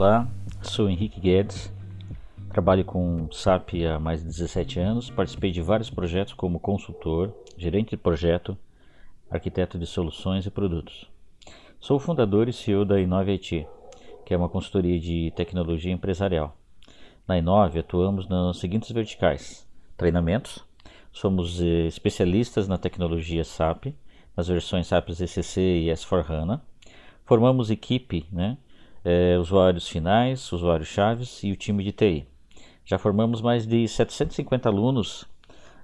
Olá, sou Henrique Guedes, trabalho com SAP há mais de 17 anos, participei de vários projetos como consultor, gerente de projeto, arquiteto de soluções e produtos. Sou fundador e CEO da Inove IT, que é uma consultoria de tecnologia empresarial. Na Inove atuamos nas seguintes verticais: treinamentos, somos eh, especialistas na tecnologia SAP, nas versões SAP ECC e S4HANA. Formamos equipe, né, eh, usuários finais, usuários chaves e o time de TI. Já formamos mais de 750 alunos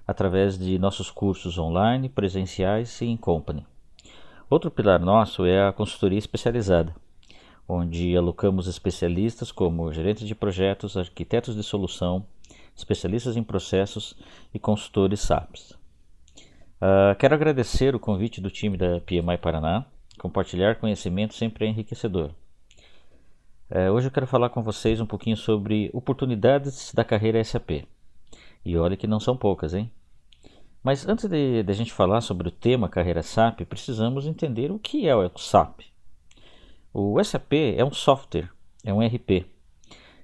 através de nossos cursos online, presenciais e em company. Outro pilar nosso é a consultoria especializada, onde alocamos especialistas como gerentes de projetos, arquitetos de solução, especialistas em processos e consultores SAPs. Uh, quero agradecer o convite do time da PMI Paraná. Compartilhar conhecimento sempre é enriquecedor. Uh, hoje eu quero falar com vocês um pouquinho sobre oportunidades da carreira SAP. E olha que não são poucas, hein? Mas antes de, de a gente falar sobre o tema carreira SAP, precisamos entender o que é o SAP. O SAP é um software, é um RP,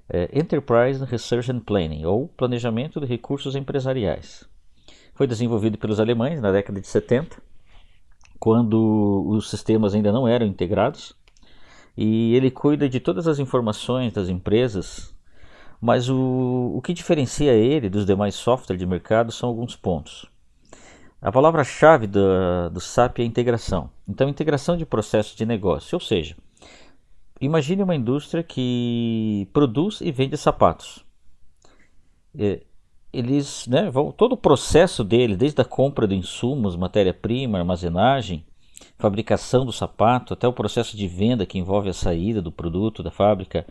é Enterprise Research and Planning, ou Planejamento de Recursos Empresariais. Foi desenvolvido pelos alemães na década de 70, quando os sistemas ainda não eram integrados, e ele cuida de todas as informações das empresas, mas o, o que diferencia ele dos demais softwares de mercado são alguns pontos. A palavra-chave do, do SAP é integração. Então, integração de processos de negócio, ou seja, Imagine uma indústria que produz e vende sapatos. Eles, né, vão, todo o processo dele, desde a compra de insumos, matéria-prima, armazenagem, fabricação do sapato, até o processo de venda que envolve a saída do produto da fábrica,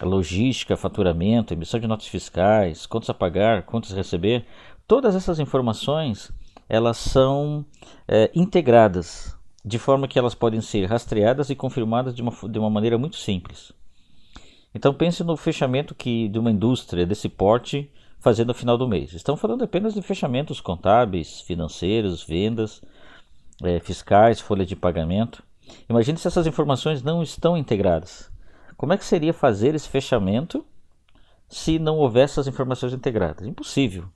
a logística, faturamento, emissão de notas fiscais, contas a pagar, contas a receber, todas essas informações elas são é, integradas de forma que elas podem ser rastreadas e confirmadas de uma, de uma maneira muito simples. Então pense no fechamento que de uma indústria desse porte fazendo no final do mês. Estão falando apenas de fechamentos contábeis, financeiros, vendas, é, fiscais, folha de pagamento. Imagine se essas informações não estão integradas. Como é que seria fazer esse fechamento se não houvesse essas informações integradas? Impossível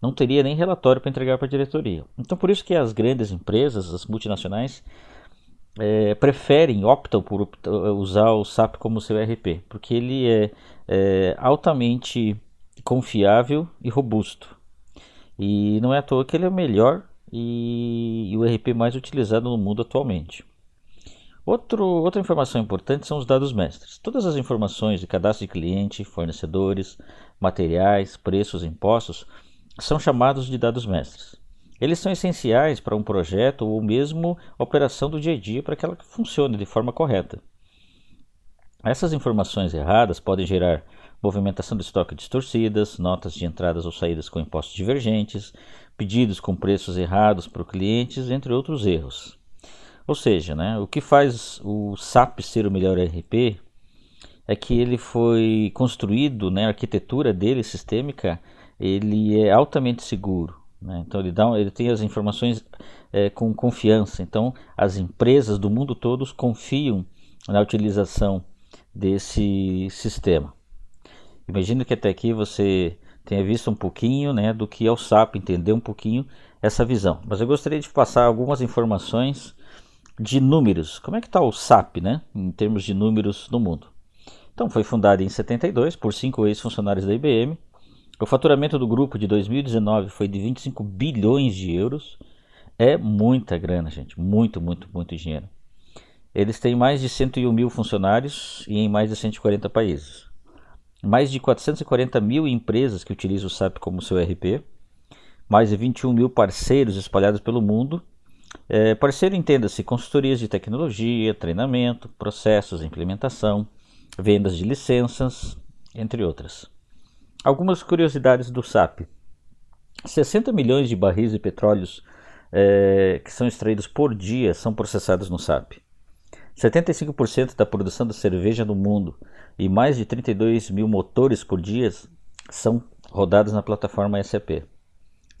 não teria nem relatório para entregar para a diretoria. Então, por isso que as grandes empresas, as multinacionais, é, preferem, optam por usar o SAP como seu ERP, porque ele é, é altamente confiável e robusto. E não é à toa que ele é o melhor e, e o ERP mais utilizado no mundo atualmente. Outro, outra informação importante são os dados mestres. Todas as informações de cadastro de cliente, fornecedores, materiais, preços, impostos são chamados de dados mestres. Eles são essenciais para um projeto ou mesmo operação do dia a dia para que ela funcione de forma correta. Essas informações erradas podem gerar movimentação de estoque distorcidas, notas de entradas ou saídas com impostos divergentes, pedidos com preços errados para os clientes, entre outros erros. Ou seja, né, o que faz o SAP ser o melhor ERP é que ele foi construído, né, a arquitetura dele sistêmica ele é altamente seguro. Né? Então ele, dá, ele tem as informações é, com confiança. Então as empresas do mundo todo confiam na utilização desse sistema. Imagina que até aqui você tenha visto um pouquinho né, do que é o SAP, entender um pouquinho essa visão. Mas eu gostaria de passar algumas informações de números. Como é que está o SAP né, em termos de números no mundo? Então foi fundado em 72 por cinco ex-funcionários da IBM o faturamento do grupo de 2019 foi de 25 bilhões de euros. É muita grana, gente. Muito, muito, muito dinheiro. Eles têm mais de 101 mil funcionários e em mais de 140 países. Mais de 440 mil empresas que utilizam o SAP como seu RP. Mais de 21 mil parceiros espalhados pelo mundo. É, parceiro entenda-se consultorias de tecnologia, treinamento, processos, implementação, vendas de licenças, entre outras. Algumas curiosidades do SAP. 60 milhões de barris de petróleo é, que são extraídos por dia são processados no SAP. 75% da produção da cerveja no mundo e mais de 32 mil motores por dia são rodados na plataforma SAP.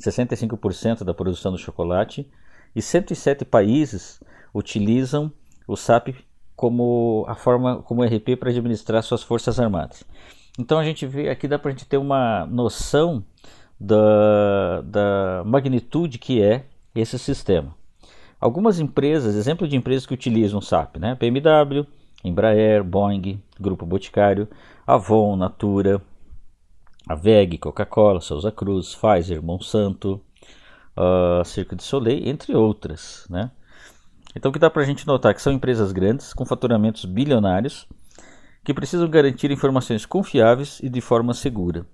65% da produção do chocolate e 107 países utilizam o SAP como a forma como RP para administrar suas forças armadas. Então a gente vê aqui dá para a gente ter uma noção da, da magnitude que é esse sistema. Algumas empresas, exemplo de empresas que utilizam o SAP, né? BMW, Embraer, Boeing, Grupo Boticário, Avon, Natura, a Coca-Cola, Souza Cruz, Pfizer, Monsanto, uh, Cirque du Soleil, entre outras, né? Então o que dá para a gente notar que são empresas grandes, com faturamentos bilionários, que precisam garantir informações confiáveis e de forma segura.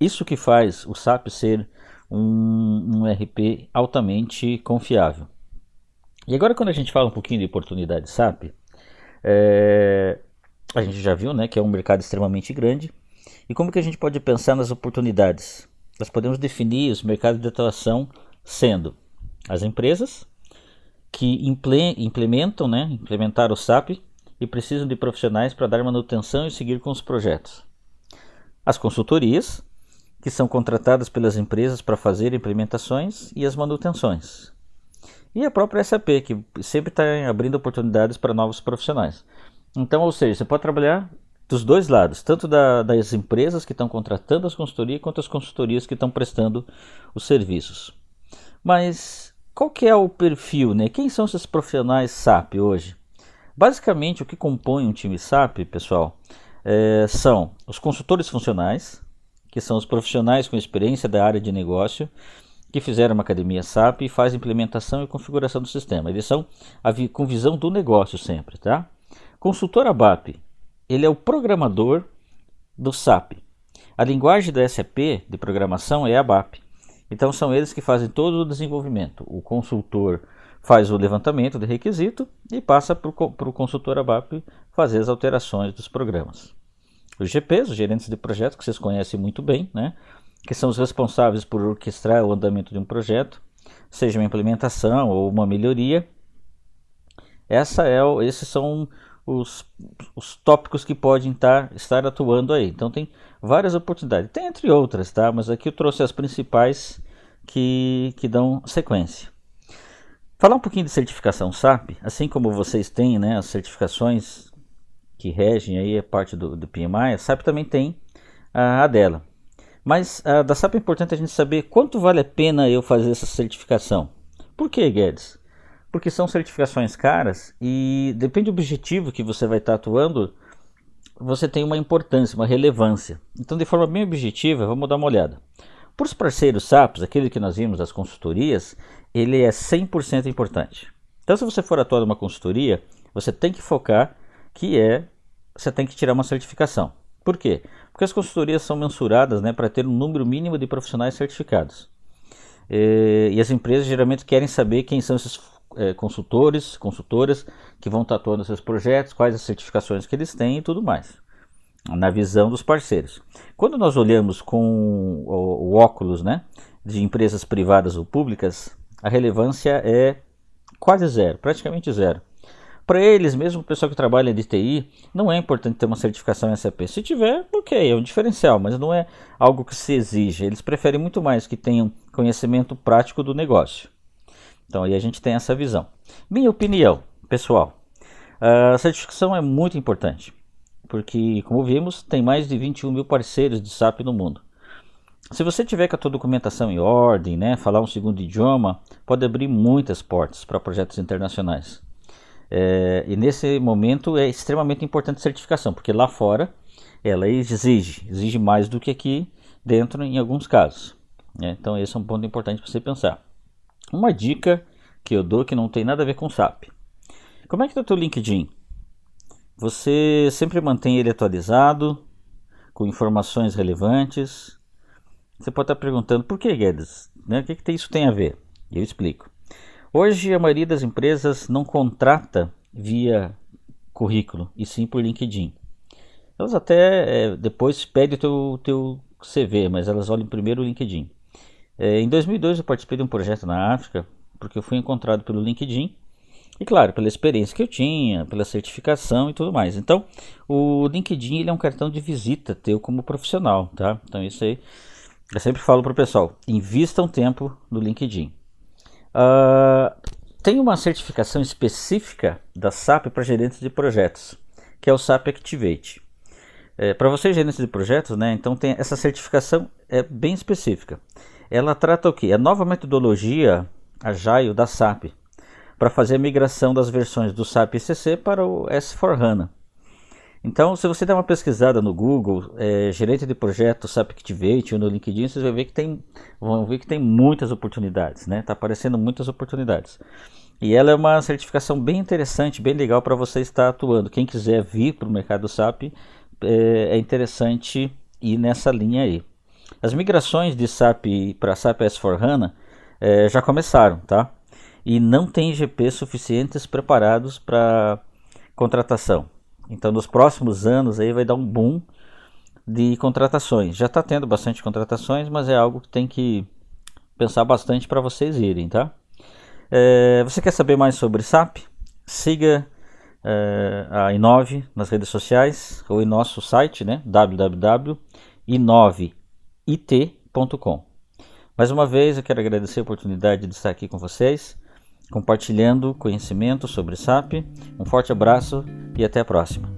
Isso que faz o SAP ser um, um RP altamente confiável. E agora quando a gente fala um pouquinho de oportunidade SAP, é, a gente já viu né, que é um mercado extremamente grande. E como que a gente pode pensar nas oportunidades? Nós podemos definir os mercados de atuação sendo as empresas que implementam, né, implementar o SAP e precisam de profissionais para dar manutenção e seguir com os projetos. As consultorias, que são contratadas pelas empresas para fazer implementações e as manutenções. E a própria SAP, que sempre está abrindo oportunidades para novos profissionais. Então, ou seja, você pode trabalhar dos dois lados, tanto da, das empresas que estão contratando as consultorias, quanto as consultorias que estão prestando os serviços. Mas qual que é o perfil, né? Quem são esses profissionais SAP hoje? Basicamente, o que compõe um time SAP, pessoal, é, são os consultores funcionais, que são os profissionais com experiência da área de negócio, que fizeram uma academia SAP e fazem implementação e configuração do sistema. Eles são vi com visão do negócio sempre, tá? Consultor ABAP, ele é o programador do SAP. A linguagem da SAP de programação é ABAP. Então são eles que fazem todo o desenvolvimento. O consultor faz o levantamento de requisito e passa para o consultor ABAP fazer as alterações dos programas. Os GPs, os gerentes de projeto, que vocês conhecem muito bem, né? Que são os responsáveis por orquestrar o andamento de um projeto, seja uma implementação ou uma melhoria. Essa é, esses são os, os tópicos que podem estar, estar atuando aí. Então tem várias oportunidades. Tem entre outras, tá? Mas aqui eu trouxe as principais que, que dão sequência. Falar um pouquinho de certificação SAP, assim como vocês têm né, as certificações que regem aí a parte do, do PMI, a SAP também tem a, a dela. Mas a da SAP é importante a gente saber quanto vale a pena eu fazer essa certificação. Por que, Guedes? Porque são certificações caras e depende do objetivo que você vai estar atuando, você tem uma importância, uma relevância. Então, de forma bem objetiva, vamos dar uma olhada. Para os parceiros SAPs, aquele que nós vimos, as consultorias, ele é 100% importante. Então, se você for atuar numa consultoria, você tem que focar que é, você tem que tirar uma certificação. Por quê? Porque as consultorias são mensuradas né, para ter um número mínimo de profissionais certificados. E, e as empresas geralmente querem saber quem são esses é, consultores, consultoras que vão estar atuando seus projetos, quais as certificações que eles têm e tudo mais na visão dos parceiros. Quando nós olhamos com o, o óculos né, de empresas privadas ou públicas, a relevância é quase zero, praticamente zero. Para eles, mesmo o pessoal que trabalha de TI, não é importante ter uma certificação SAP. Se tiver, ok, é um diferencial, mas não é algo que se exige. Eles preferem muito mais que tenham conhecimento prático do negócio. Então aí a gente tem essa visão. Minha opinião, pessoal, a certificação é muito importante porque, como vimos, tem mais de 21 mil parceiros de SAP no mundo. Se você tiver com a tua documentação em ordem, né, falar um segundo idioma, pode abrir muitas portas para projetos internacionais. É, e nesse momento é extremamente importante a certificação, porque lá fora ela exige, exige mais do que aqui dentro em alguns casos. Né? Então esse é um ponto importante para você pensar. Uma dica que eu dou que não tem nada a ver com SAP. Como é que está o teu LinkedIn? Você sempre mantém ele atualizado, com informações relevantes. Você pode estar perguntando por que, Guedes? Né? O que, que isso tem a ver? Eu explico. Hoje a maioria das empresas não contrata via currículo, e sim por LinkedIn. Elas até é, depois pedem o teu, teu CV, mas elas olham primeiro o LinkedIn. É, em 2002 eu participei de um projeto na África, porque eu fui encontrado pelo LinkedIn e claro, pela experiência que eu tinha, pela certificação e tudo mais. Então, o LinkedIn ele é um cartão de visita teu como profissional, tá? Então, isso aí eu sempre falo para o pessoal: invista um tempo no LinkedIn. Uh, tem uma certificação específica da SAP para gerentes de projetos, que é o SAP Activate. É, para vocês gerentes de projetos, né, então tem essa certificação é bem específica. Ela trata o que? A nova metodologia Agile da SAP para fazer a migração das versões do SAP ECC para o S4HANA. Então, se você der uma pesquisada no Google, é, gerente de projeto SAP Activate ou no LinkedIn, vocês vão ver que tem, vão ver que tem muitas oportunidades, né? Está aparecendo muitas oportunidades. E ela é uma certificação bem interessante, bem legal para você estar atuando. Quem quiser vir para o mercado SAP, é, é interessante ir nessa linha aí. As migrações de SAP para SAP S4HANA é, já começaram, tá? E não tem GP suficientes preparados para contratação. Então, nos próximos anos aí vai dar um boom de contratações. Já está tendo bastante contratações, mas é algo que tem que pensar bastante para vocês irem, tá? É, você quer saber mais sobre SAP? Siga é, a Inove nas redes sociais ou em nosso site, né? www.inoveit.com. Mais uma vez, eu quero agradecer a oportunidade de estar aqui com vocês compartilhando conhecimento sobre SAP. Um forte abraço e até a próxima.